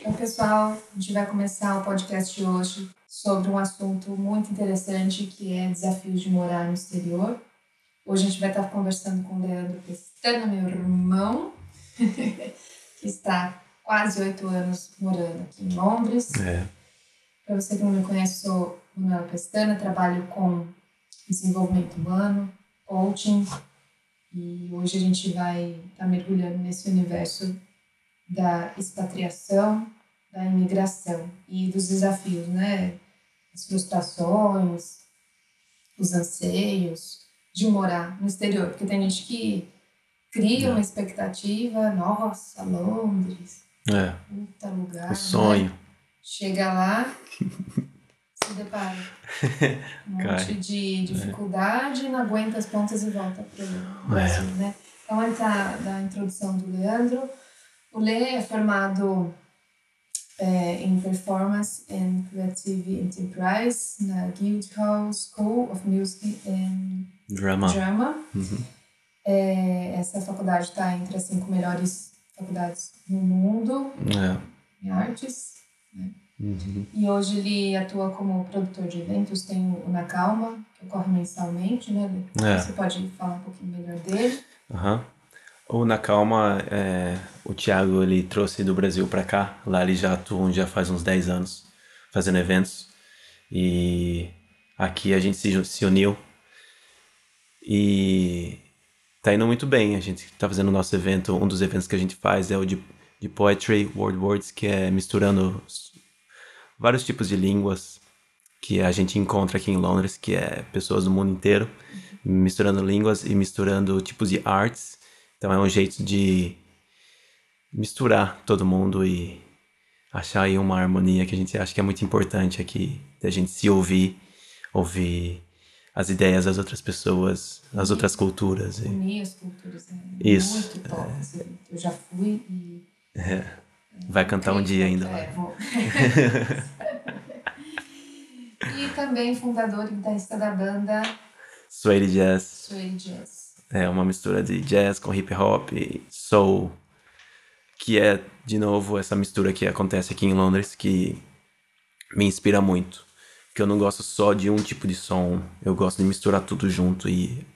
Então, pessoal, a gente vai começar o podcast de hoje sobre um assunto muito interessante que é desafios de morar no exterior. Hoje a gente vai estar conversando com o Leandro Pestana, meu irmão, que está quase oito anos morando aqui em Londres. É. Para você que não me conhece, sou Manuela Pestana, trabalho com desenvolvimento humano, coaching, e hoje a gente vai estar mergulhando nesse universo da expatriação, da imigração e dos desafios, né? As frustrações, os anseios de morar no exterior, porque tem gente que cria uma expectativa, nossa, Londres, É. puta lugar. O né? sonho. Chega lá, se depara um monte Cai. de dificuldade, não aguenta as pontas e volta para o Brasil, né? Então, antes da introdução do Leandro, o Lê é formado é, em Performance and Creative Enterprise na Guildhall School of Music and Drama. Drama. Uhum. É, essa faculdade está entre as cinco melhores faculdades no mundo É. em artes. Uhum. E hoje ele atua como produtor de eventos, tem o Na Calma, que ocorre mensalmente, né? É. Você pode falar um pouquinho melhor dele. Aham. O Na Calma, é, o Thiago, ele trouxe do Brasil pra cá. Lá ele já atua já faz uns 10 anos, fazendo eventos. E aqui a gente se, se uniu. E tá indo muito bem. A gente tá fazendo o nosso evento. Um dos eventos que a gente faz é o de, de Poetry World Words, que é misturando vários tipos de línguas que a gente encontra aqui em Londres, que é pessoas do mundo inteiro, misturando línguas e misturando tipos de artes. Então é um jeito de misturar todo mundo e achar aí uma harmonia que a gente acha que é muito importante aqui, da gente se ouvir, ouvir as ideias das outras pessoas, das outras culturas. E, Unir as culturas é Isso. muito top. assim. Eu já fui e. vai cantar um dia ainda. É, vou. e também fundador e guitarrista da banda Suede Jazz Sway Jazz. É uma mistura de jazz com hip hop, soul, que é, de novo, essa mistura que acontece aqui em Londres, que me inspira muito. Porque eu não gosto só de um tipo de som, eu gosto de misturar tudo junto e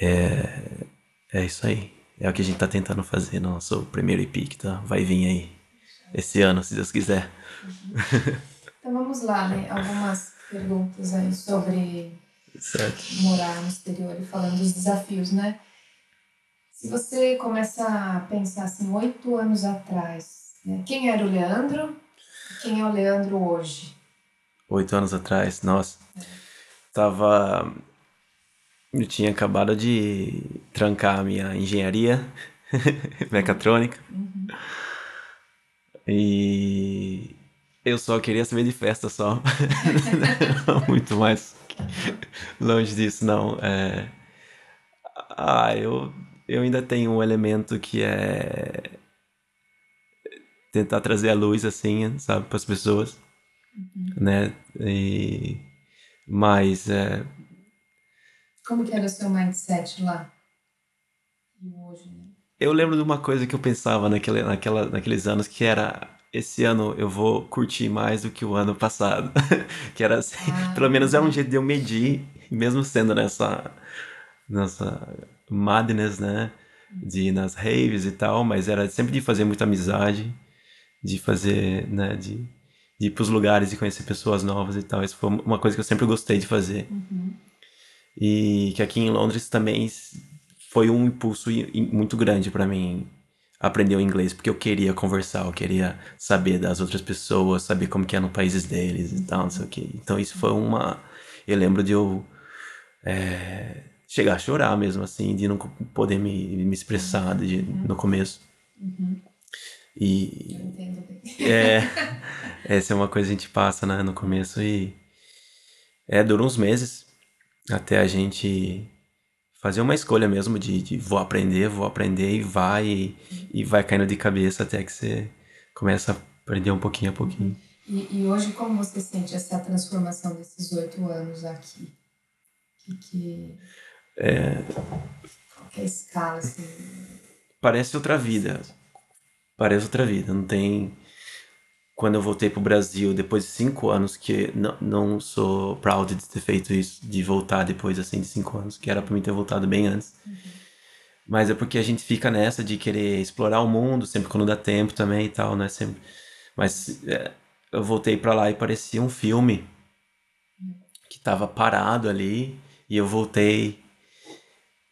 é, é isso aí. É o que a gente tá tentando fazer no nosso primeiro EP que tá, vai vir aí esse ano, se Deus quiser. Então vamos lá, né? Algumas perguntas aí sobre Certo. morar no exterior e falando dos desafios, né? Se você começa a pensar assim, oito anos atrás, né? quem era o Leandro e quem é o Leandro hoje? Oito anos atrás, nossa. Tava. Eu tinha acabado de trancar a minha engenharia mecatrônica. E eu só queria saber de festa só. Muito mais longe disso, não. É... Ah, eu, eu ainda tenho um elemento que é tentar trazer a luz assim, sabe, para as pessoas, né? E mas é, Como que era o seu mindset lá? E hoje, né? eu lembro de uma coisa que eu pensava naquele, naquela, naqueles anos que era esse ano eu vou curtir mais do que o ano passado, que era assim, Ah. pelo menos é um jeito de eu medir, mesmo sendo nessa nessa madness, né, de ir nas raves e tal, mas era sempre de fazer muita amizade, de fazer, né, de, de ir pros lugares e conhecer pessoas novas e tal. Isso foi uma coisa que eu sempre gostei de fazer. Uhum. E que aqui em Londres também foi um impulso muito grande para mim aprender o inglês, porque eu queria conversar, eu queria saber das outras pessoas, saber como que é no países deles e tal, não sei o que. Então isso foi uma... Eu lembro de eu é, chegar a chorar mesmo, assim, de não poder me, me expressar de, no começo. Uhum. E Eu entendo bem. é, essa é uma coisa que a gente passa, né, no começo e é, dura uns meses até a gente fazer uma escolha mesmo de, de vou aprender, vou aprender e vai e, e vai caindo de cabeça até que você começa a aprender um pouquinho a pouquinho. E, e hoje, como você sente essa transformação desses oito anos aqui? Que, que... Qual que é a escala, assim? Parece outra vida, parece outra vida, não tem... quando eu voltei pro Brasil, depois de cinco anos, que não, não sou proud de ter feito isso, de voltar depois, assim, de cinco anos, que era pra mim ter voltado bem antes. Uhum. Mas é porque a gente fica nessa de querer explorar o mundo, sempre quando dá tempo também e tal, né? Sempre. Mas é, eu voltei para lá e parecia um filme que tava parado ali, e eu voltei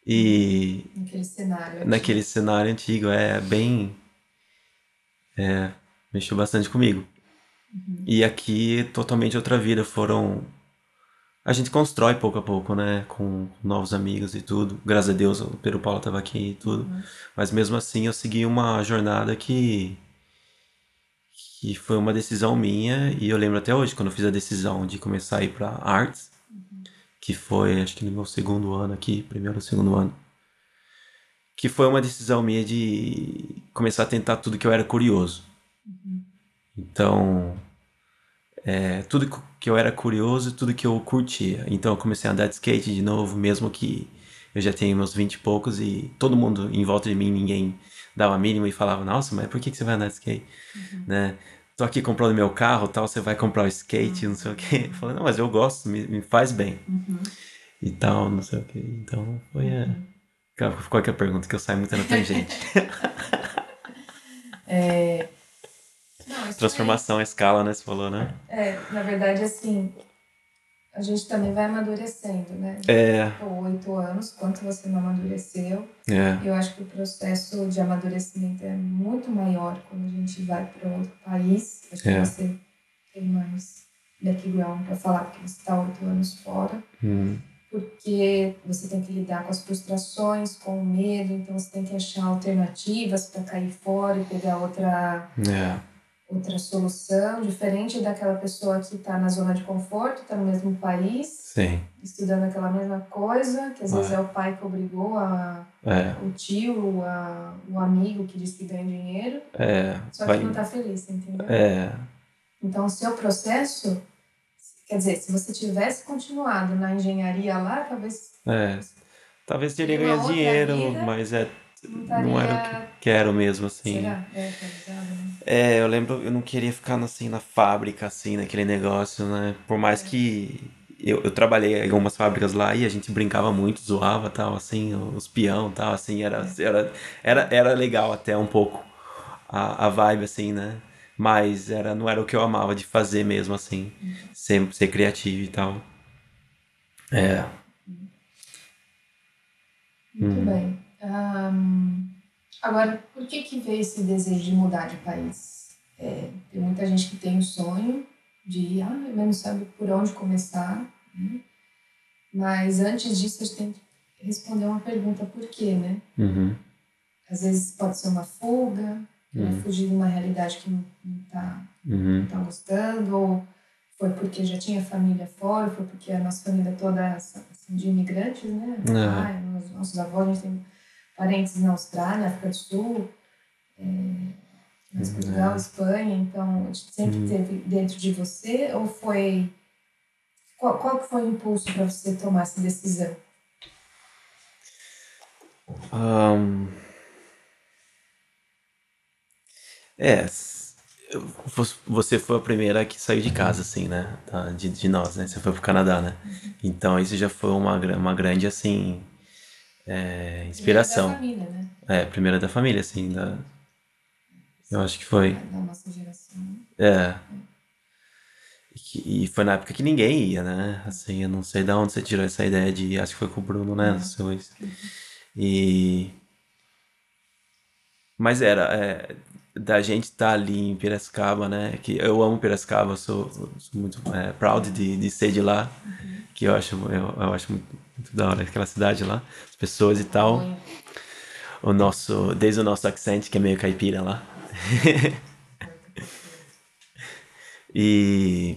e. Naquele cenário. Antigo. Naquele cenário antigo, é bem. É, mexeu bastante comigo. Uhum. E aqui, totalmente outra vida. Foram. A gente constrói pouco a pouco, né? Com novos amigos e tudo. Graças a Deus, o Pedro Paulo estava aqui e tudo. Uhum. Mas mesmo assim, eu segui uma jornada que. que foi uma decisão minha. E eu lembro até hoje, quando eu fiz a decisão de começar a ir para artes, uhum. que foi, acho que no meu segundo ano aqui, primeiro ou segundo ano. Que foi uma decisão minha de começar a tentar tudo que eu era curioso. Então, é, tudo que eu era curioso, tudo que eu curtia. Então eu comecei a andar de skate de novo, mesmo que eu já tenho meus 20 e poucos e todo mundo em volta de mim, ninguém dava a mínima e falava, nossa, mas por que, que você vai andar de skate? Uhum. Né? Tô aqui comprando meu carro, tal, você vai comprar o skate, uhum. não sei o quê. Eu falei, não, mas eu gosto, me, me faz bem. Uhum. E tal, não sei o quê. Então foi é... Qual que é a pergunta? Que eu saio muito na tangente. é, não, Transformação, é... escala, né? Você falou, né? É, na verdade, assim, a gente também vai amadurecendo, né? É. Oito anos, quanto você não amadureceu. É. Eu acho que o processo de amadurecimento é muito maior quando a gente vai para outro país. Acho que é. você tem mais background para falar, porque você está oito anos fora. Hum. Porque você tem que lidar com as frustrações, com o medo, então você tem que achar alternativas para cair fora e pegar outra. É outra solução, diferente daquela pessoa que está na zona de conforto, está no mesmo país, Sim. estudando aquela mesma coisa, que às vezes é, é o pai que obrigou, a, é. o tio, a, o amigo que diz que ganha dinheiro, é. só que vai... não está feliz, entendeu? É. Então, o seu processo, quer dizer, se você tivesse continuado na engenharia lá, talvez... É. Talvez teria ganhado dinheiro, vida, mas é não, não era o que quero mesmo, assim. Será? É, tá né? é, eu lembro, eu não queria ficar assim na fábrica, assim, naquele negócio, né? Por mais que eu, eu trabalhei em algumas fábricas lá e a gente brincava muito, zoava tal, assim, os peão tal, assim, era, é. era, era, era legal até um pouco a, a vibe, assim, né? Mas era, não era o que eu amava de fazer mesmo, assim, uhum. ser, ser criativo e tal. É. Muito hum. bem. Um, agora, por que que veio esse desejo de mudar de país? É, tem muita gente que tem o sonho de ir, ah, mas não sabe por onde começar. Né? Mas antes disso, a gente tem que responder uma pergunta, por quê, né? Uhum. Às vezes pode ser uma fuga, uhum. fugir de uma realidade que não está uhum. tá gostando, ou foi porque já tinha família fora, foi porque a nossa família toda é assim, de imigrantes, né? Pai, nossos avós, a gente tem parentes na Austrália, África do Sul, é, mas Portugal, Espanha, então sempre uhum. teve dentro de você ou foi qual, qual foi o impulso para você tomar essa decisão? Um, é, você foi a primeira que saiu de casa, assim, né? De, de nós, né? Você foi pro Canadá, né? Uhum. Então isso já foi uma, uma grande, assim, é, inspiração. Primeira da família, né? É, primeira da família, assim. Da... Eu acho que foi. Da nossa geração. É. E, foi na época que ninguém ia, né? Assim, eu não sei de onde você tirou essa ideia de. Acho que foi com o Bruno, né? Uhum. E. Mas era. É, da gente estar tá ali em Piracicaba, né? Que eu amo Piracicaba, sou, sou muito é, proud de, de ser de lá. Uhum. Que eu acho, eu, eu acho muito muito da hora aquela cidade lá, as pessoas e tal. O nosso, desde o nosso accent, que é meio caipira lá. e.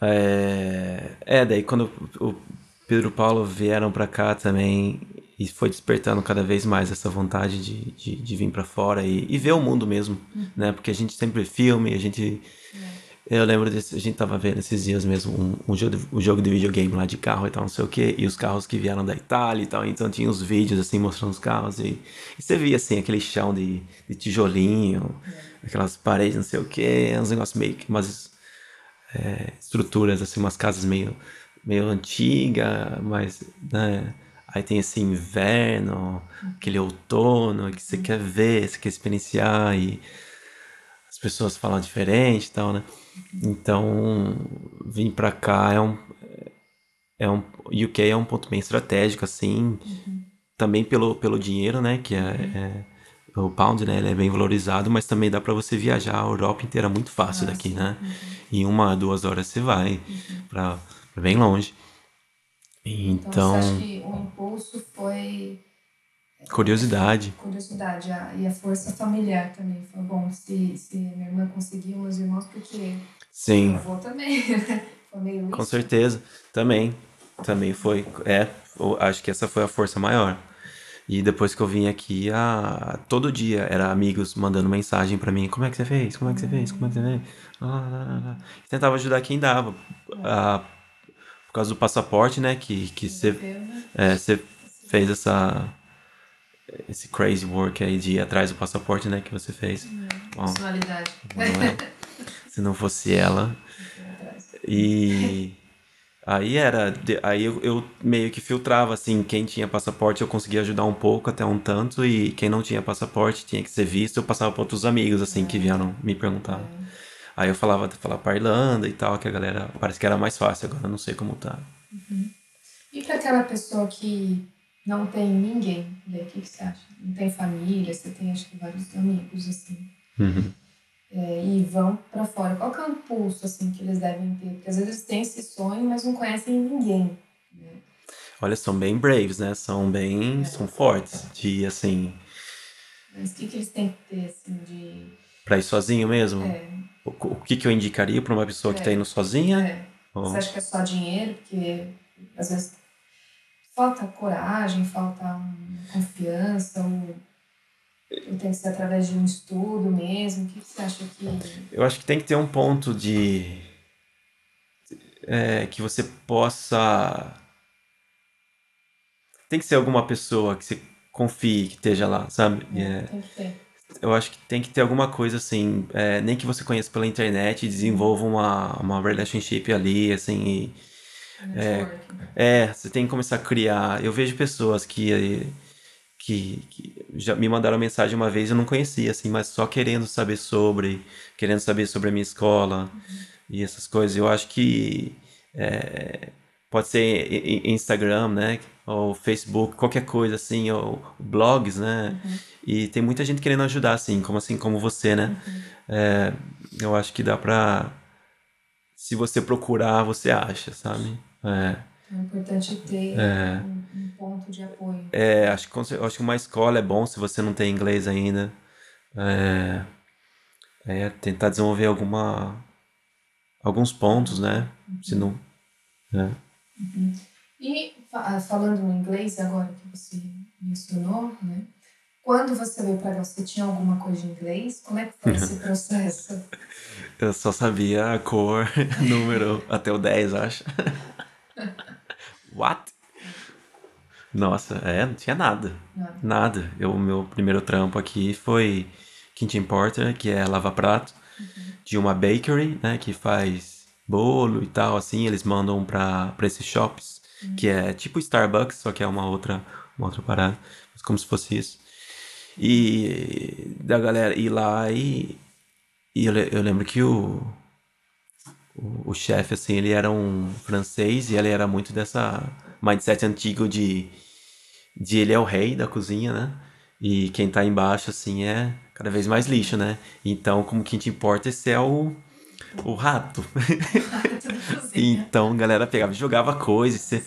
É, é, daí quando o Pedro Paulo vieram para cá também e foi despertando cada vez mais essa vontade de, de, de vir para fora e, e, ver o mundo mesmo, uhum. né? Porque a gente sempre filme, a gente eu lembro desse, a gente tava vendo esses dias mesmo um, um, jogo, de, um jogo de videogame lá de carro e tal, não sei o que, e os carros que vieram da Itália e tal, então tinha os vídeos assim mostrando os carros e, e você via assim aquele chão de, de tijolinho, aquelas paredes, não sei o que, uns negócios meio que umas é, estruturas, assim, umas casas meio, meio antiga, mas, né? Aí tem esse inverno, aquele outono que você quer ver, você quer experienciar e as pessoas falam diferente e tal, né? Então, vir pra cá é um. É um UK é um ponto bem estratégico, assim. Uhum. Também pelo, pelo dinheiro, né? Que é, é, o pound, né? Ele é bem valorizado, mas também dá para você viajar a Europa inteira muito fácil ah, daqui, né? Uhum. Em uma, duas horas você vai uhum. para bem longe. Então, então, você acha que o impulso foi curiosidade. Curiosidade a, e a força familiar também. Foi bom se, se minha irmã conseguiu, meus irmãos, porque Sim. meu avô também, né? Foi meio Com certeza, também. Também foi. É, acho que essa foi a força maior. E depois que eu vim aqui, a, todo dia era amigos mandando mensagem para mim: como é que você fez? Como é que você fez? Como é que você fez? Ah, ah, ah. Tentava ajudar quem dava. Ah, por causa do passaporte, né? Que, que você, é, você fez essa esse crazy work aí de ir atrás do passaporte, né, que você fez. Bom, Personalidade. se não fosse ela. E aí era, aí eu, eu, meio que filtrava assim, quem tinha passaporte eu conseguia ajudar um pouco até um tanto e quem não tinha passaporte tinha que ser visto, eu passava para outros amigos assim que vieram me perguntar. Aí eu falava, falava para Irlanda e tal, que a galera parece que era mais fácil, agora eu não sei como tá. Uhum. E para aquela pessoa que não tem ninguém, o que, você acha? Não tem família, você tem acho que vários amigos, assim. Uhum. É, e vão para fora. Qual que é o impulso, assim, que eles devem ter? Porque às vezes eles têm esse sonho, mas não conhecem ninguém, né? Olha, são bem braves, né? São bem, é. são fortes de, assim... Mas o que, que eles têm que ter, assim, de... Pra ir sozinho mesmo? É. O, o que, que eu indicaria para uma pessoa que tá é. indo sozinha? É. Você acha que é só dinheiro? Porque às vezes falta coragem, falta confiança, ou, ou tem que ser através de um estudo mesmo? O que você acha que. Eu acho que tem que ter um ponto de. É, que você possa. Tem que ser alguma pessoa que você confie que esteja lá, sabe? É, é, tem que ter. Eu acho que tem que ter alguma coisa assim, é, nem que você conheça pela internet e desenvolva uma, uma relationship ali, assim, e, é, é, você tem que começar a criar. Eu vejo pessoas que, que, que, já me mandaram mensagem uma vez, eu não conhecia, assim, mas só querendo saber sobre, querendo saber sobre a minha escola uhum. e essas coisas. Eu acho que é, pode ser Instagram, né? Ou Facebook, qualquer coisa assim, ou blogs, né? Uhum. E tem muita gente querendo ajudar, assim, como assim, como você, né? Uhum. É, eu acho que dá pra. Se você procurar, você acha, sabe? É. É importante ter é. Um, um, ponto de apoio. É, acho que, acho que uma escola é bom se você não tem inglês ainda. É, é tentar desenvolver alguma, alguns pontos, né? Uhum. Se não. É. Uhum. E falando em inglês, agora que você mencionou, né? Quando você veio para cá, você tinha alguma coisa de inglês? Como é que foi esse processo? Eu só sabia a cor, número, até o 10, acho. What? Nossa, é, não tinha nada. Nada. nada. Eu, meu primeiro trampo aqui foi Kitchen Porter, que é lava-prato, uhum. de uma bakery, né, que faz bolo e tal, assim, eles mandam pra, pra esses shops, uhum. que é tipo Starbucks, só que é uma outra, uma outra parada, como se fosse isso. E da galera ir lá e, e eu, eu lembro que o, o, o chefe, assim, ele era um francês e ele era muito dessa mindset antigo de, de ele é o rei da cozinha, né? E quem tá embaixo, assim, é cada vez mais lixo, né? Então, como que te importa, esse é o, o rato. então, a galera pegava e jogava coisas. Se,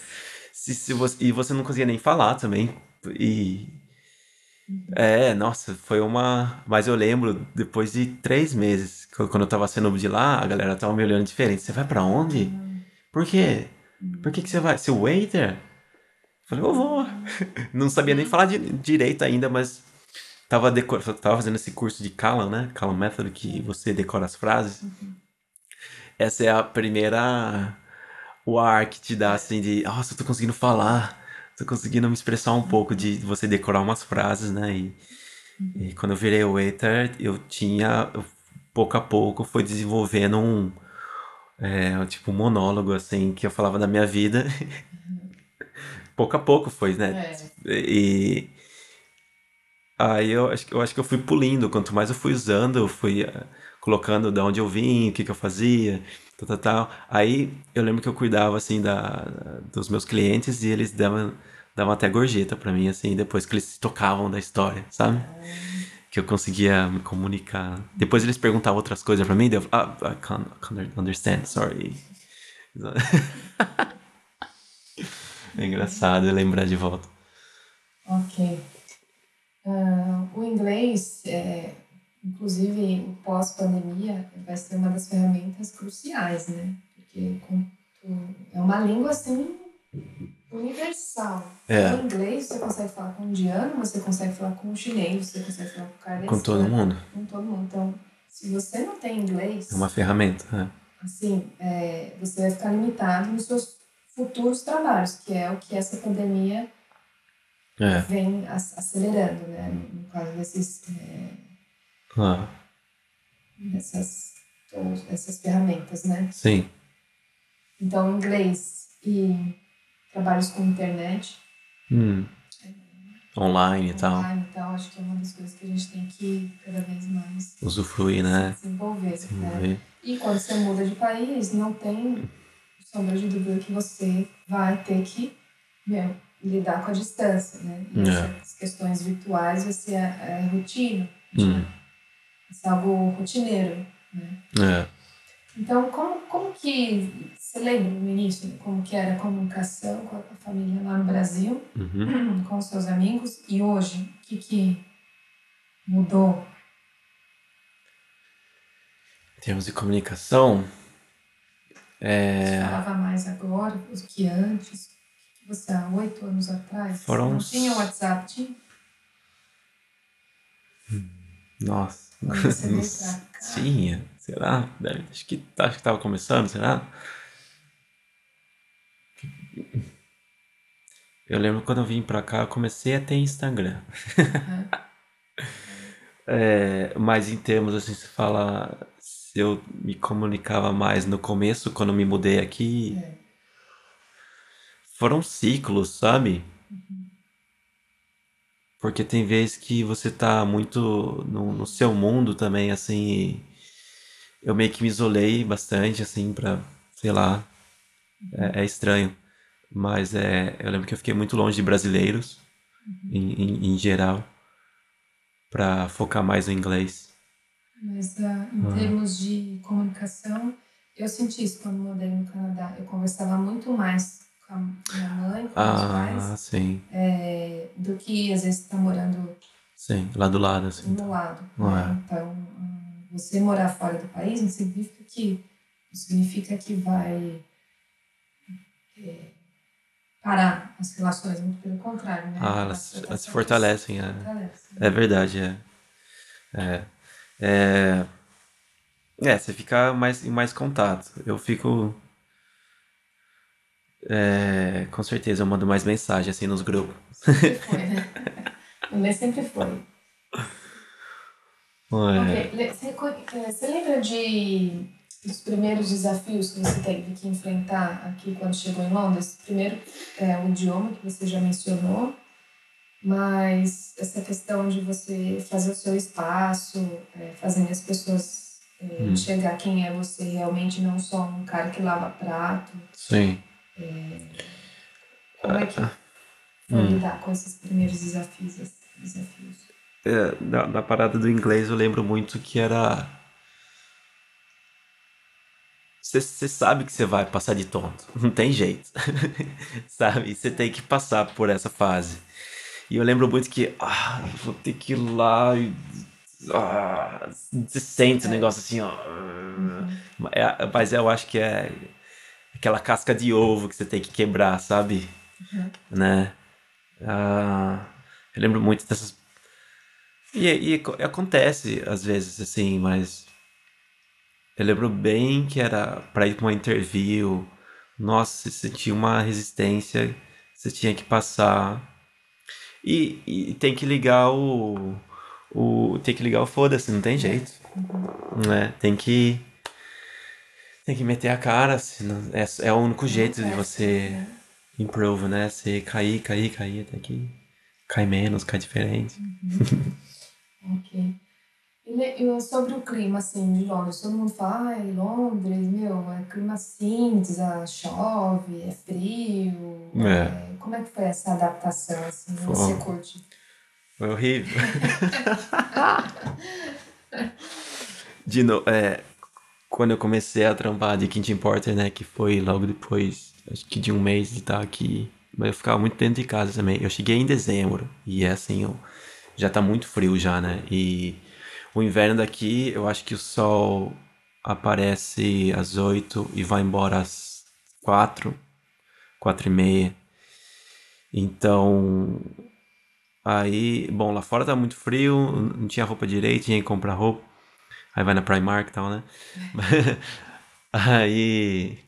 se, se você, e você não conseguia nem falar também. E é, nossa, foi uma. Mas eu lembro, depois de três meses, quando eu tava saindo de lá, a galera tava me olhando diferente. Você vai para onde? Por quê? Por que, que você vai? Seu waiter? Eu falei, eu vou. Não sabia nem falar de, direito ainda, mas tava, decor... tava fazendo esse curso de Callan, né? Callan Method, que você decora as frases. Essa é a primeira. O ar que te dá assim de, nossa, eu tô conseguindo falar tô conseguindo me expressar um pouco de você decorar umas frases, né? E, E quando eu virei waiter, eu tinha, eu, pouco a pouco, foi desenvolvendo um, é, tipo, um monólogo, assim, que eu falava da minha vida. pouco a pouco foi, né? É. E aí eu acho, que- eu acho que eu fui pulindo. Quanto mais eu fui usando, eu fui eh, colocando de onde eu vim, o que que eu fazia, tal, tal, tal. Aí eu lembro que eu cuidava, assim, da, dos meus clientes e eles davam, davam até gorjeta pra mim, assim, depois que eles se tocavam da história, sabe? Que eu conseguia me comunicar. Depois eles perguntavam outras coisas pra mim, eu ah, I can't, I can't understand, sorry. É engraçado lembrar de volta. Ok. Ah, o inglês, é, inclusive o pós-pandemia, vai ser uma das ferramentas cruciais, né? Porque é uma língua assim universal. É. O inglês você consegue falar com um indiano, você consegue falar com um chinês, você consegue falar com o cara Com todo Espanha, mundo. Com todo mundo. Então, se você não tem inglês, É uma ferramenta. né? assim, é, você vai ficar limitado nos seus futuros trabalhos, que é o que essa pandemia É. vem ac- acelerando, né? No caso desses, é, Ah, dessas, essas ferramentas, né? sim. Então, inglês e trabalhos com internet, Hum. Online e tal. online e tal, acho que é uma das coisas que a gente tem que cada vez mais Usufruir, né? desenvolver. né? Desenvolver. E quando você muda de país, não tem sombra de dúvida que você vai ter que meu, lidar com a distância, né? E É. essas questões virtuais vai ser é, rotina, Hum. Vai ser algo rotineiro, né? É. Então, como, como que... Você lembra no início né, como que era a comunicação com a família lá no Brasil, Uhum. com os seus amigos, e hoje, o que que mudou? Em termos de comunicação, Você é, falava mais agora do que antes? que Você há oito anos atrás? Foram Não uns- tinha WhatsApp? Tinha? Nossa, cá? tinha, será? Deve- acho que acho que tava começando, será? Eu lembro quando eu vim pra cá, eu comecei a ter Instagram. Aham. É, mas em termos assim, se fala se eu me comunicava mais no começo, quando me mudei aqui, É. foram ciclos, sabe? Porque tem vezes que você tá muito no, no seu mundo também, assim. Eu meio que me isolei bastante, assim, pra, sei lá. É, é estranho. Mas é, eu lembro que eu fiquei muito longe de brasileiros, em, em, em geral, pra focar mais no inglês. Mas ah, em Ah. termos de comunicação, eu senti isso quando mudei no Canadá. Eu conversava muito mais com a minha mãe, com meus Ah, pais, sim, é, do que às vezes estar morando sim, lá do lado, assim. do lado. Né? Então, hum, você morar fora do país não significa que, não significa que vai é, parar as relações, muito pelo contrário. Né? Ah, elas, Elas- elas se fortalecem, é. fortalecem. É verdade, é. É. É, é você fica mais, em mais contato. Eu fico. É, com certeza, eu mando mais mensagem assim nos grupos. Sempre foi, né? O sempre foi. É, Ok, Lê, Você, lembra de dos primeiros desafios que você teve que enfrentar aqui quando chegou em Londres? Primeiro, é, o idioma que você já mencionou, mas essa questão de você fazer o seu espaço, é, fazendo as pessoas é, Hum. enxergar quem é você realmente, não só um cara que lava prato. sim. Como é que foi Hum. lidar com esses primeiros desafios? desafios? É, na, na parada do inglês eu lembro muito que era. Você sabe que você vai passar de tonto, não tem jeito. sabe? Você tem que passar por essa fase. E eu lembro muito que, ah, vou ter que ir lá e. Ah, você sente o negócio assim, ó. É, mas eu acho que é aquela casca de ovo que você tem que quebrar, sabe? Uhum. Né? Ah, eu lembro muito dessas e, e co- acontece às vezes assim, mas eu lembro bem que era para ir para uma interview. Nossa, você tinha uma resistência, você tinha que passar. E, e tem que ligar o, o, tem que ligar o foda-se, não tem jeito. Uhum. Né? Tem que. Tem que meter a cara, senão, é, é o único jeito de você né? improve, né? Você cair, cair, cair, até que cai menos, cai diferente. Ok. E, sobre o clima, assim, de Londres, todo mundo fala, ai, Londres, meu, é clima cinza, chove, é frio. É. Como é que foi essa adaptação, assim, Foi. você curte? Foi horrível. de novo, é, quando eu comecei a trampar de Quintin Porter, né, que foi logo depois, acho que de um mês de estar aqui, mas eu ficava muito dentro de casa também. Eu cheguei em dezembro e é assim, eu, já tá muito frio já, né? E o inverno daqui, eu acho que o sol aparece às 8 e vai embora às 4, 4 e meia. Então, Aí, bom, lá fora tá muito frio, não tinha roupa direito, tinha que comprar roupa. Aí vai na Primark e tal, né? Aí,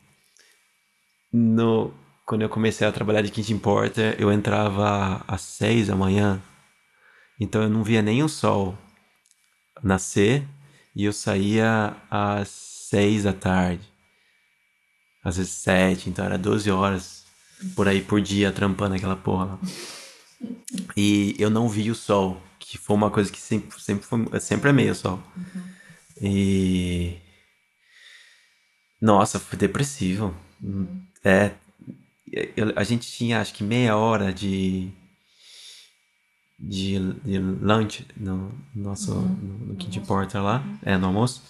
no, quando eu comecei a trabalhar de Kitchen Porter, eu entrava às seis da manhã, então eu não via nem o sol nascer e eu saía às seis da tarde, às vezes sete, então era 12 horas por aí por dia trampando aquela porra lá. E eu não vi o sol, que foi uma coisa que sempre, sempre, foi, sempre amei o sol. E. Nossa, foi depressivo. É. eu- a gente tinha acho que meia hora de. de, de lunch no nosso. no, no Kitchen Porter lá, é, no almoço.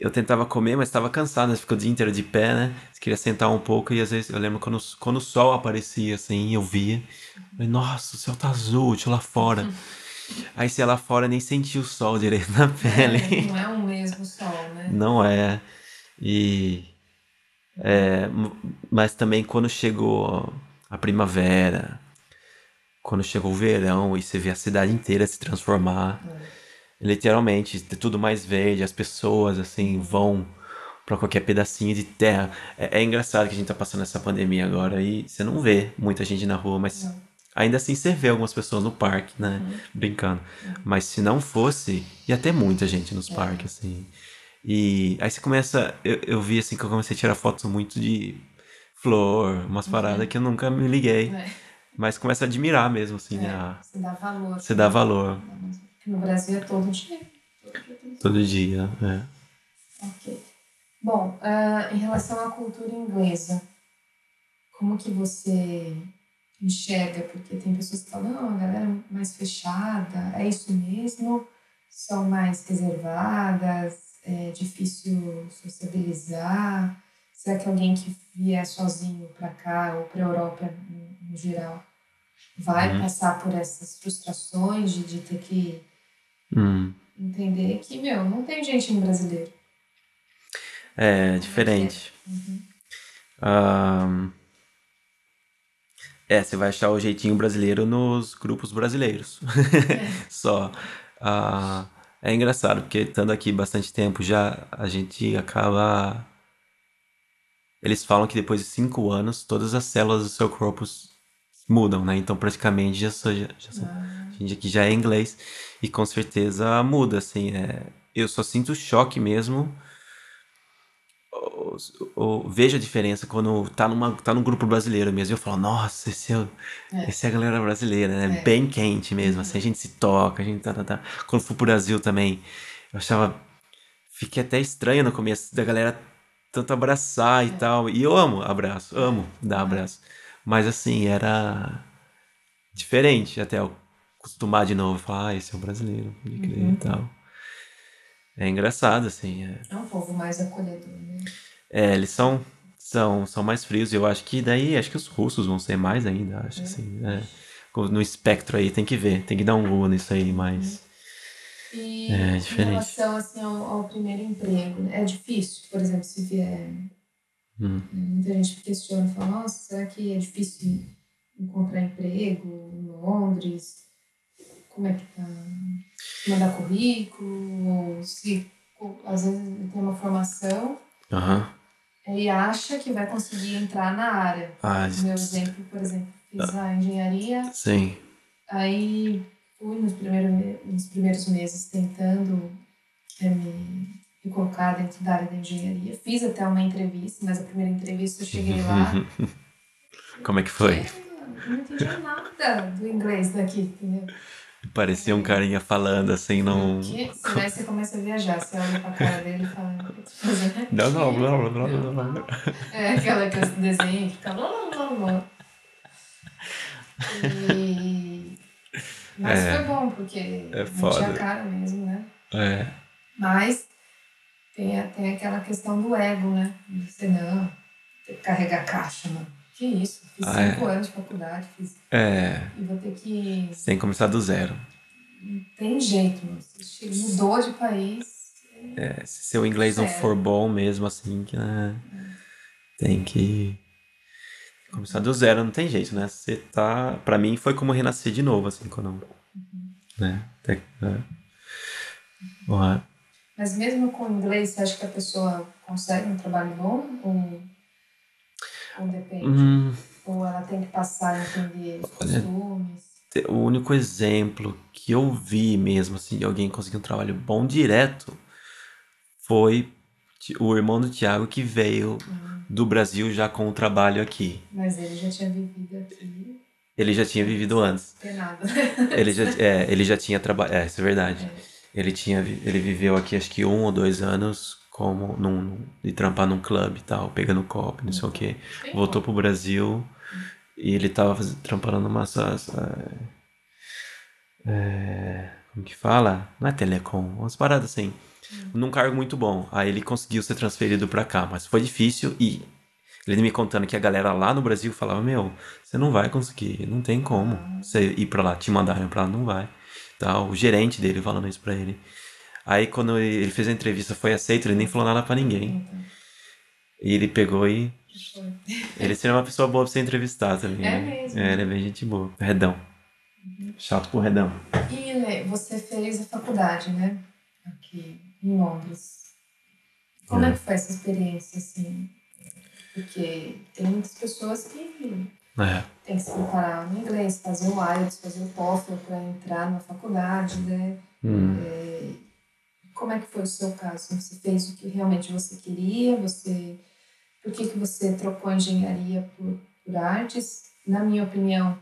Eu tentava comer, mas estava cansado, né? Ficou o dia inteiro de pé, né? Queria sentar um pouco e às vezes eu lembro quando, quando o sol aparecia assim, eu via. Eu falei, Nossa, o céu tá azul, deixa eu lá fora. Aí ia lá fora nem sentia o sol direito na pele. É, não é um mesmo sol, né? Não é. E. é, mas também quando chegou a primavera, quando chegou o verão e você vê a cidade inteira se transformar, literalmente, ter tudo mais verde, as pessoas assim vão pra qualquer pedacinho de terra. É, é engraçado que a gente tá passando essa pandemia agora e você não vê muita gente na rua, mas Não. Ainda assim você vê algumas pessoas no parque, né? Brincando. Mas se não fosse, ia ter muita gente nos parques, assim. E aí você começa. Eu, eu vi assim que eu comecei a tirar fotos muito de flor, umas paradas que eu nunca me liguei. É, Mas começa a admirar mesmo, assim, né? é, a- você dá valor. Você dá valor Porque No Brasil é todo dia. Todo dia tem todo dia. É. Ok. Bom, ah, em relação à cultura inglesa, como que você enxerga? Porque tem pessoas que falam, não, a galera é mais fechada, é isso mesmo? São mais reservadas, é difícil sociabilizar? Será que alguém que vier sozinho para cá ou para a Europa no, no geral vai Uhum. passar por essas frustrações de, de ter que Hum. entender que, meu, não tem jeitinho brasileiro? É diferente. Uhum. É, você vai achar o jeitinho brasileiro nos grupos brasileiros. Só. Ah, é engraçado, porque estando aqui bastante tempo já, a gente acaba. Eles falam que depois de cinco anos, todas as células do seu corpo mudam, né? Então, praticamente, já, sou, já, já sou- Ah, a gente aqui já é inglês. E com certeza muda, assim. É, eu só sinto choque mesmo. Ou vejo a diferença quando tá, numa, tá num grupo brasileiro mesmo. Eu falo, nossa, esse é, É. esse é a galera brasileira, né? É. Bem quente mesmo, assim, a gente se toca, a gente tá, tá, tá. Quando fui pro Brasil também, eu achava. Fiquei até estranho no começo da galera tanto abraçar e É. tal. E eu amo abraço, amo dar abraço. Mas assim, era diferente até eu acostumar de novo. Falar, ah, esse é o brasileiro, pode crer Uhum. e tal. É engraçado, assim. É, É um povo mais acolhedor, né? É, eles são, são, são mais frios. e Eu acho que daí, acho que os russos vão ser mais ainda, acho É. assim. né? No espectro aí, tem que ver, tem que dar um Google nisso aí, mas... E É, em diferente. relação assim, ao, ao primeiro emprego, né? é difícil, por exemplo, se vier. Hum. né, Muita gente questiona e fala: nossa, será que é difícil encontrar emprego em Londres? Como é que tá? Mandar currículo? Ou se às vezes tem uma formação Aham. E acha que vai conseguir entrar na área. Ah, meu exemplo, por exemplo, fiz a engenharia, sim. aí fui nos primeiros, nos primeiros meses tentando é, me, me colocar dentro da área da engenharia. Fiz até uma entrevista, mas a primeira entrevista eu cheguei lá. Como é que foi? Eu não entendi nada do inglês daqui, entendeu? Parecia um carinha falando assim, não. Que? Daí você começa a viajar, você olha pra cara dele e fala, o que eu tô fazendo aqui? Não, não, não, não, não, não. É aquela que eu desenho que fica blá, blá, blá, blá. E... Mas É. foi bom, porque É não foda. tinha cara mesmo, né? É. Mas tem, tem aquela questão do ego, né? Você não, tem que carregar caixa, mano. Que isso? Fiz Ah, cinco anos de faculdade, fiz, É. e vou ter que. Sem começar do zero. Não tem jeito, mano. Você mudou de país. É, se seu inglês não Sério. for bom mesmo, assim, que, né, tem que começar do zero, não tem jeito, né? Você tá. Pra mim foi como renascer de novo, assim, quando. Né? Até, é. Ué. Mas mesmo com o inglês, você acha que a pessoa consegue um trabalho bom? Ou, ou depende? Hum, Ou ela tem que passar a entender os costumes? o único exemplo que eu vi mesmo, assim, de alguém conseguir um trabalho bom direto foi o irmão do Thiago que veio Hum, do Brasil já com o trabalho aqui. Mas ele já tinha vivido aqui, Ele já tinha vivido antes. nada. Ele já, é, ele já tinha trabalhado. É, isso é verdade. É. Ele tinha, ele viveu aqui acho que um ou dois anos como num, num- de trampar num clube e tal, pegando copo, não sei o quê. Voltou pro Brasil e ele tava faz- trampando numa é, é, como que fala? Não é telecom, umas paradas assim. Num cargo muito bom. Aí ele conseguiu ser transferido pra cá, mas foi difícil e ele me contando que a galera lá no Brasil falava: Meu, você não vai conseguir, não tem como você ir pra lá, te mandarem pra lá, não vai. Tal. O gerente dele falando isso pra ele. Aí quando ele fez a entrevista, foi aceito, ele nem falou nada pra ninguém. Então, E ele pegou e. Ele seria uma pessoa boa pra você entrevistar também. É né? mesmo? É, ele é bem gente boa. Redão. Chato pro redão. E Lê, você fez a faculdade, né? Aqui em Londres. Como é, É. que foi essa experiência, assim? Porque tem muitas pessoas que É. têm que se preparar no inglês, fazer o IELTS, fazer o TOEFL para entrar na faculdade, né? Hum. É, como é que foi o seu caso? Você fez o que realmente você queria? Você, por que, que você trocou engenharia por, por artes? Na minha opinião,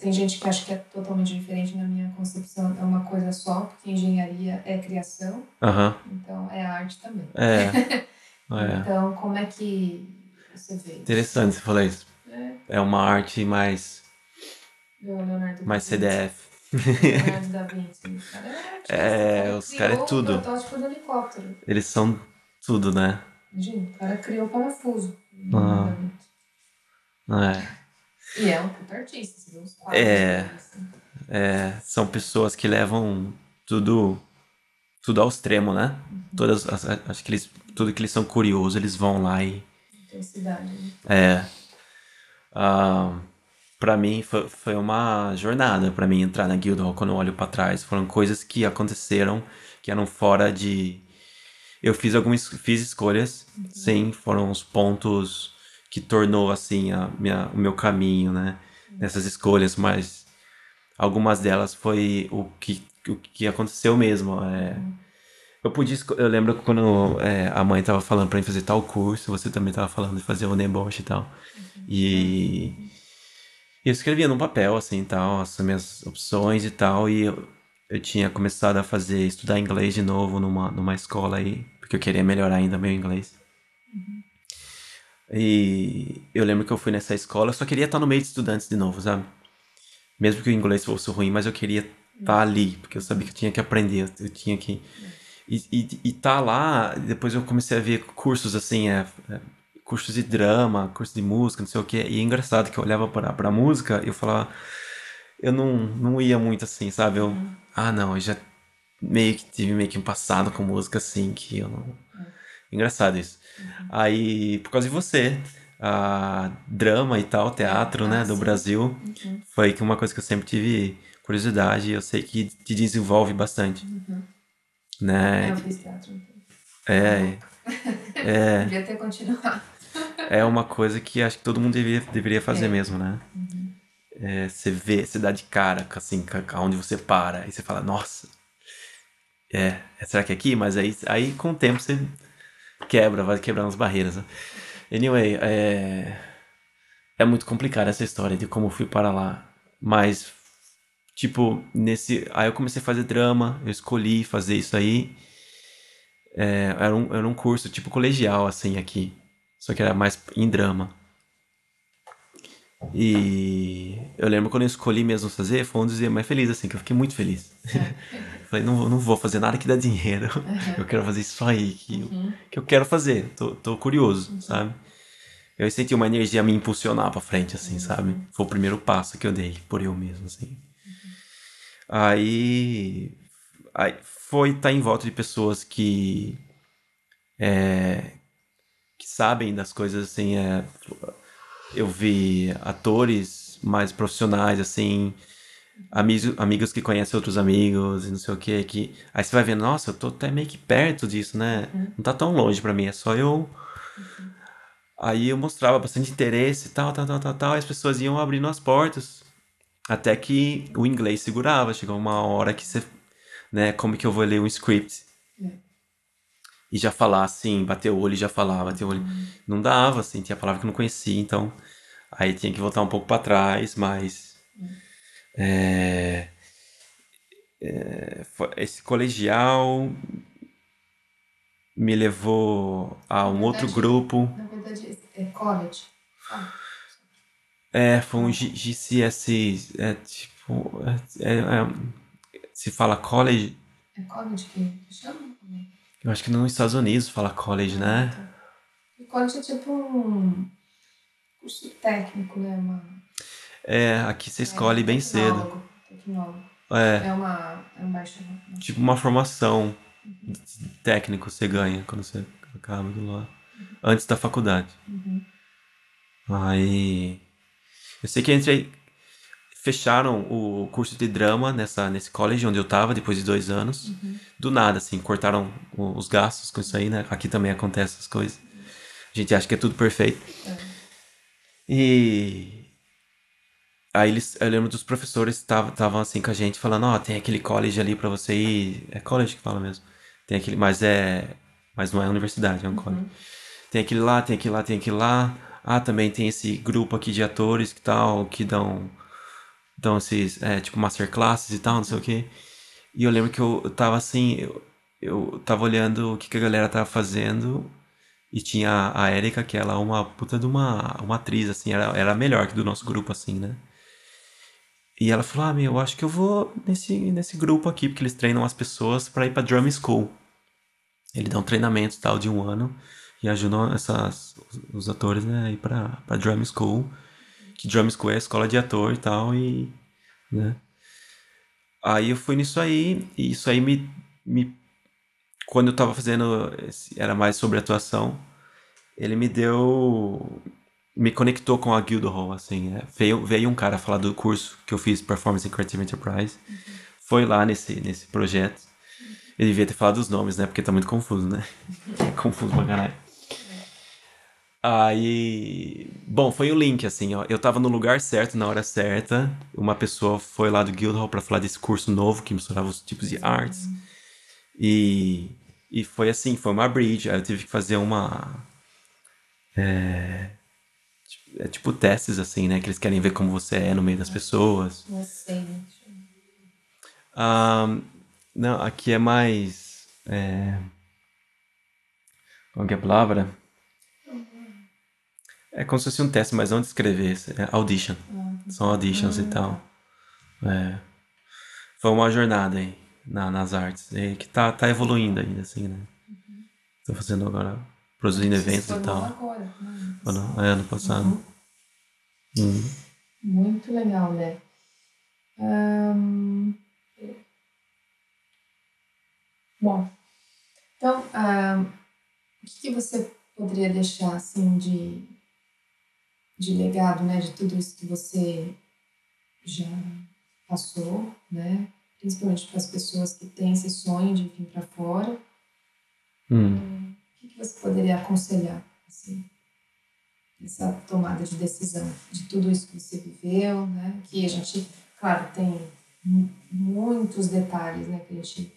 tem gente que acha que é totalmente diferente. Na minha concepção, é uma coisa só, porque engenharia é criação, Aham. então é arte também. É. É. Então, como é que você vê? isso? Interessante você falar isso. É, É uma arte mais, do Leonardo mais. CDF. Leonardo da Vinci. O cara é É, os cara é tudo. O protótipo do helicóptero. Eles são tudo, né? Imagina, o cara criou o parafuso. Ah. É. E é um puta artista, você vê os quadros. É. assim. É, são pessoas que levam tudo tudo ao extremo, né? Todas as- acho que eles tudo que eles são curiosos, eles vão lá e Intensidade. né? é ah, para mim foi, foi uma jornada para mim entrar na Guildhall quando eu olho para trás, foram coisas que aconteceram que eram fora de eu fiz algumas fiz escolhas, sim, foram os pontos que tornou assim a minha, o meu caminho, né? Nessas escolhas, mas algumas delas foi o que, o que aconteceu mesmo. É, eu podia, eu lembro que quando é, a mãe tava falando pra mim fazer tal curso, você também tava falando de fazer o deboche e tal. E eu escrevia num papel, assim, tal, as minhas opções e tal, e eu, eu tinha começado a fazer, estudar inglês de novo numa, numa escola aí, porque eu queria melhorar ainda meu inglês. E eu lembro que eu fui nessa escola, eu só queria estar no meio de estudantes de novo, sabe? Mesmo que o inglês fosse ruim, mas eu queria estar ali, porque eu sabia que eu tinha que aprender, eu tinha que. E, e, e tá lá, depois eu comecei a ver cursos assim, é, é, cursos de drama, curso de música, não sei o quê. E é engraçado que eu olhava pra, pra música e eu falava. Eu não, não ia muito assim, sabe? Eu, ah, não, eu já meio que tive meio que um passado com música assim, que eu não. Engraçado isso. Aí, por causa de você, a drama e tal, teatro, né, Ah, do sim. Brasil, Uhum. foi que uma coisa que eu sempre tive curiosidade e eu sei que te desenvolve bastante, Uhum. Né? eu fiz teatro. então. É, é, Devia ter continuado. É uma coisa que acho que todo mundo deveria, deveria fazer É. mesmo, né? é, você vê, você dá de cara, assim, onde você para. Aí você fala, nossa, é, será que é aqui? Mas aí, aí com o tempo você quebra, vai quebrando as barreiras. Né? Anyway, é, é muito complicada essa história de como fui para lá. Mas, tipo, nesse. Aí eu comecei a fazer drama, eu escolhi fazer isso aí. É, era, um, era um curso tipo colegial, assim, aqui. Só que era mais em drama. E eu lembro quando eu escolhi mesmo fazer, foi um dos dias mais felizes, assim, que eu fiquei muito feliz. Falei, não, não vou fazer nada que dá dinheiro. Uhum. Eu quero fazer isso aí, que, uhum. que eu quero fazer. Tô, tô curioso, uhum. sabe? Eu senti uma energia me impulsionar pra frente, assim, sabe? Foi o primeiro passo que eu dei por eu mesmo, assim. Aí, aí foi estar tá em volta de pessoas que é, sabem das coisas, assim, é, eu vi atores mais profissionais, assim, amigos, amigos que conhecem outros amigos e não sei o que, que aí você vai vendo, nossa, eu tô até meio que perto disso, né? Uhum. Não tá tão longe para mim, é só eu. Uhum. Aí eu mostrava bastante interesse, tal, tal, tal, tal, tal, e as pessoas iam abrindo as portas. Até que o inglês segurava, chegou uma hora que você, né, como que eu vou ler um script? É. E já falar assim, bater o olho e já falar, bater o olho. Uhum. Não dava, assim, tinha palavra que eu não conhecia, então aí tinha que voltar um pouco para trás, mas é, é, esse colegial me levou a um verdade, outro grupo. Na verdade, é college. Ah. É, foi um GCS, é tipo, é, é, é, se fala college. É college que chama? Eu acho que nos Estados Unidos fala college, né? E college é tipo um curso técnico, né? Uma é, aqui você escolhe é, bem cedo. Tecnólogo. É. É uma, é um baixo. Tipo uma formação uhum. técnico você ganha quando você acaba do lá. Uhum. Antes da faculdade. Uhum. Aí. Eu sei que entrei. Fecharam o curso de drama nessa, nesse college onde eu tava, depois de dois anos. Uhum. Do nada, assim, cortaram os gastos com isso aí, né? Aqui também acontece essas coisas. A gente acha que é tudo perfeito. É. E Aí eles, eu lembro dos professores estavam assim com a gente, falando, ó, oh, tem aquele college ali para você ir. É college que fala mesmo. Tem aquele, mas é. Mas não é universidade, é um uhum. college. Tem aquele lá, tem aquele lá, tem aquele lá. Ah, também tem esse grupo aqui de atores que tal, que dão. Dão esses. É, tipo, masterclasses e tal, não sei o quê. E eu lembro que eu, tava assim. Eu, eu tava olhando o que, que a galera tava fazendo. E tinha a Erika, que ela é uma puta de uma, uma atriz, assim, era, era melhor que do nosso grupo, assim, né? E ela falou: Ah, meu, eu acho que eu vou nesse, nesse grupo aqui, porque eles treinam as pessoas para ir pra drum school. Eles dão treinamento tal de um ano e ajudam essas, os atores né, a ir pra, pra drum school. Que drum school é a escola de ator e tal, e. Né? Aí eu fui nisso aí, e isso aí me. me quando eu tava fazendo. Era mais sobre atuação, ele me deu me conectou com a Guildhall, assim. É. Veio, veio um cara falar do curso que eu fiz, Performance in Creative Enterprise. Uhum. Foi lá nesse, nesse projeto. Ele devia ter falado os nomes, né? Porque tá muito confuso, né? É confuso pra caralho. Aí. Bom, foi o link, assim, ó. Eu tava no lugar certo, na hora certa. Uma pessoa foi lá do Guildhall para falar desse curso novo que misturava os tipos de artes. E. E foi assim, foi uma bridge. Aí eu tive que fazer uma. É, é tipo testes, assim, né? Que eles querem ver como você é no meio das pessoas. Não sei. Um, não, aqui é mais. É... Qual que é a palavra? É como se fosse um teste, mas não de escrever. É audition. Uhum. São auditions e tal. É. Foi uma jornada aí na, nas artes. E que tá, tá evoluindo ainda, assim, né? Uhum. Tô fazendo agora produzindo eventos e tal. Agora, né? Ano, é, ano passado. Uhum. Uhum. Muito legal, né? Bom, então, o que, que você poderia deixar assim de, de legado, né, de tudo isso que você já passou, né? Principalmente para as pessoas que têm esse sonho de vir para fora. Hum. O que, que você poderia aconselhar, assim? essa tomada de decisão de tudo isso que você viveu, né? Que a gente, claro, tem muitos detalhes, né? Que a gente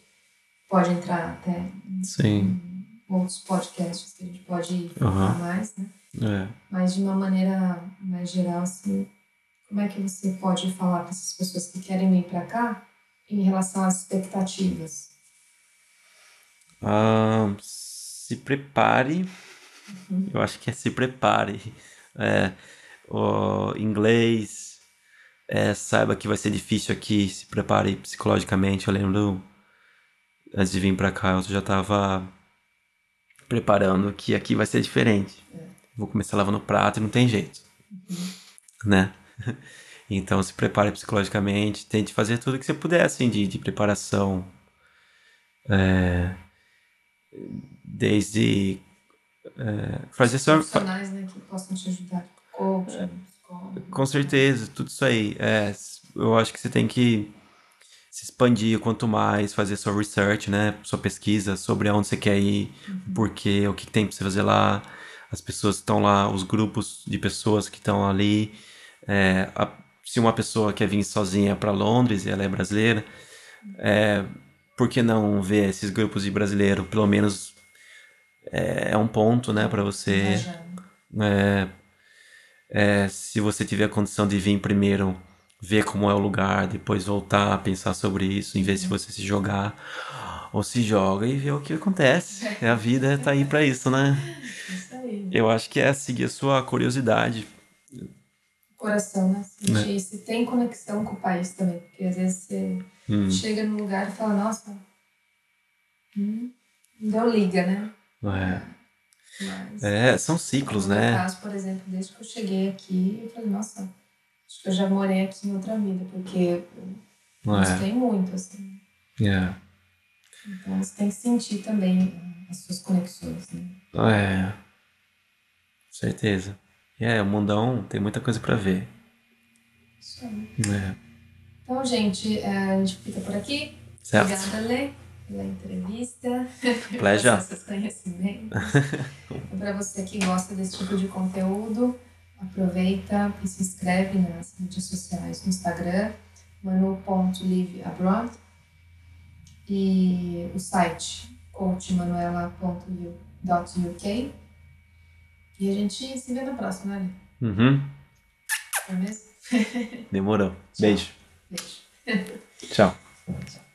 pode entrar até Sim. em outros podcasts que a gente pode falar uhum. mais, né? É. Mas de uma maneira mais geral, assim, como é que você pode falar para essas pessoas que querem vir para cá em relação às expectativas? Ah, se prepare. Uhum. Eu acho que é se prepare. É, o inglês, é, saiba que vai ser difícil aqui, se prepare psicologicamente. Eu lembro, antes de vir para cá, eu já estava preparando que aqui vai ser diferente. É. Vou começar lavando prato e não tem jeito. Uhum. Né? Então se prepare psicologicamente, tente fazer tudo que você puder, assim, de, de preparação. É, desde é, fazer só profissionais né, que possam te ajudar coach, é, com certeza tudo isso aí é, eu acho que você tem que se expandir quanto mais fazer sua research né sua pesquisa sobre aonde você quer ir uhum. porque o que tem para você fazer lá as pessoas que estão lá os grupos de pessoas que estão ali é, a, se uma pessoa quer vir sozinha para Londres e ela é brasileira é, por que não ver esses grupos de brasileiro? Pelo menos é, é um ponto, né, para você. É, é, se você tiver a condição de vir primeiro, ver como é o lugar, depois voltar a pensar sobre isso, em vez de você se jogar, ou se joga e ver o que acontece. A vida tá aí para isso, né? Eu acho que é seguir a sua curiosidade. Coração, né? Sentir né? se tem conexão com o país também, porque às vezes você Hum. Chega no lugar e fala, nossa, hum, não deu liga, né? É. Mas, é, são ciclos, no né? No caso, por exemplo, desde que eu cheguei aqui, eu falei, nossa, acho que eu já morei aqui em outra vida, porque eu é. gostei muito, assim. É. Então você tem que sentir também as suas conexões, né? É. Certeza. É, o mundão tem muita coisa para ver. Isso aí. É. Então, gente, é, a gente fica por aqui. Certo. Obrigada, Lê, pela entrevista. Pleasure. seus conhecimentos. Para você que gosta desse tipo de conteúdo, aproveita e se inscreve nas mídias sociais, no Instagram, manu.liveabroad e o site coachmanuela.uk e a gente se vê na próxima, né? Uhum. É mesmo? Demorou. Beijo. Beijo. Tchau. Tchau.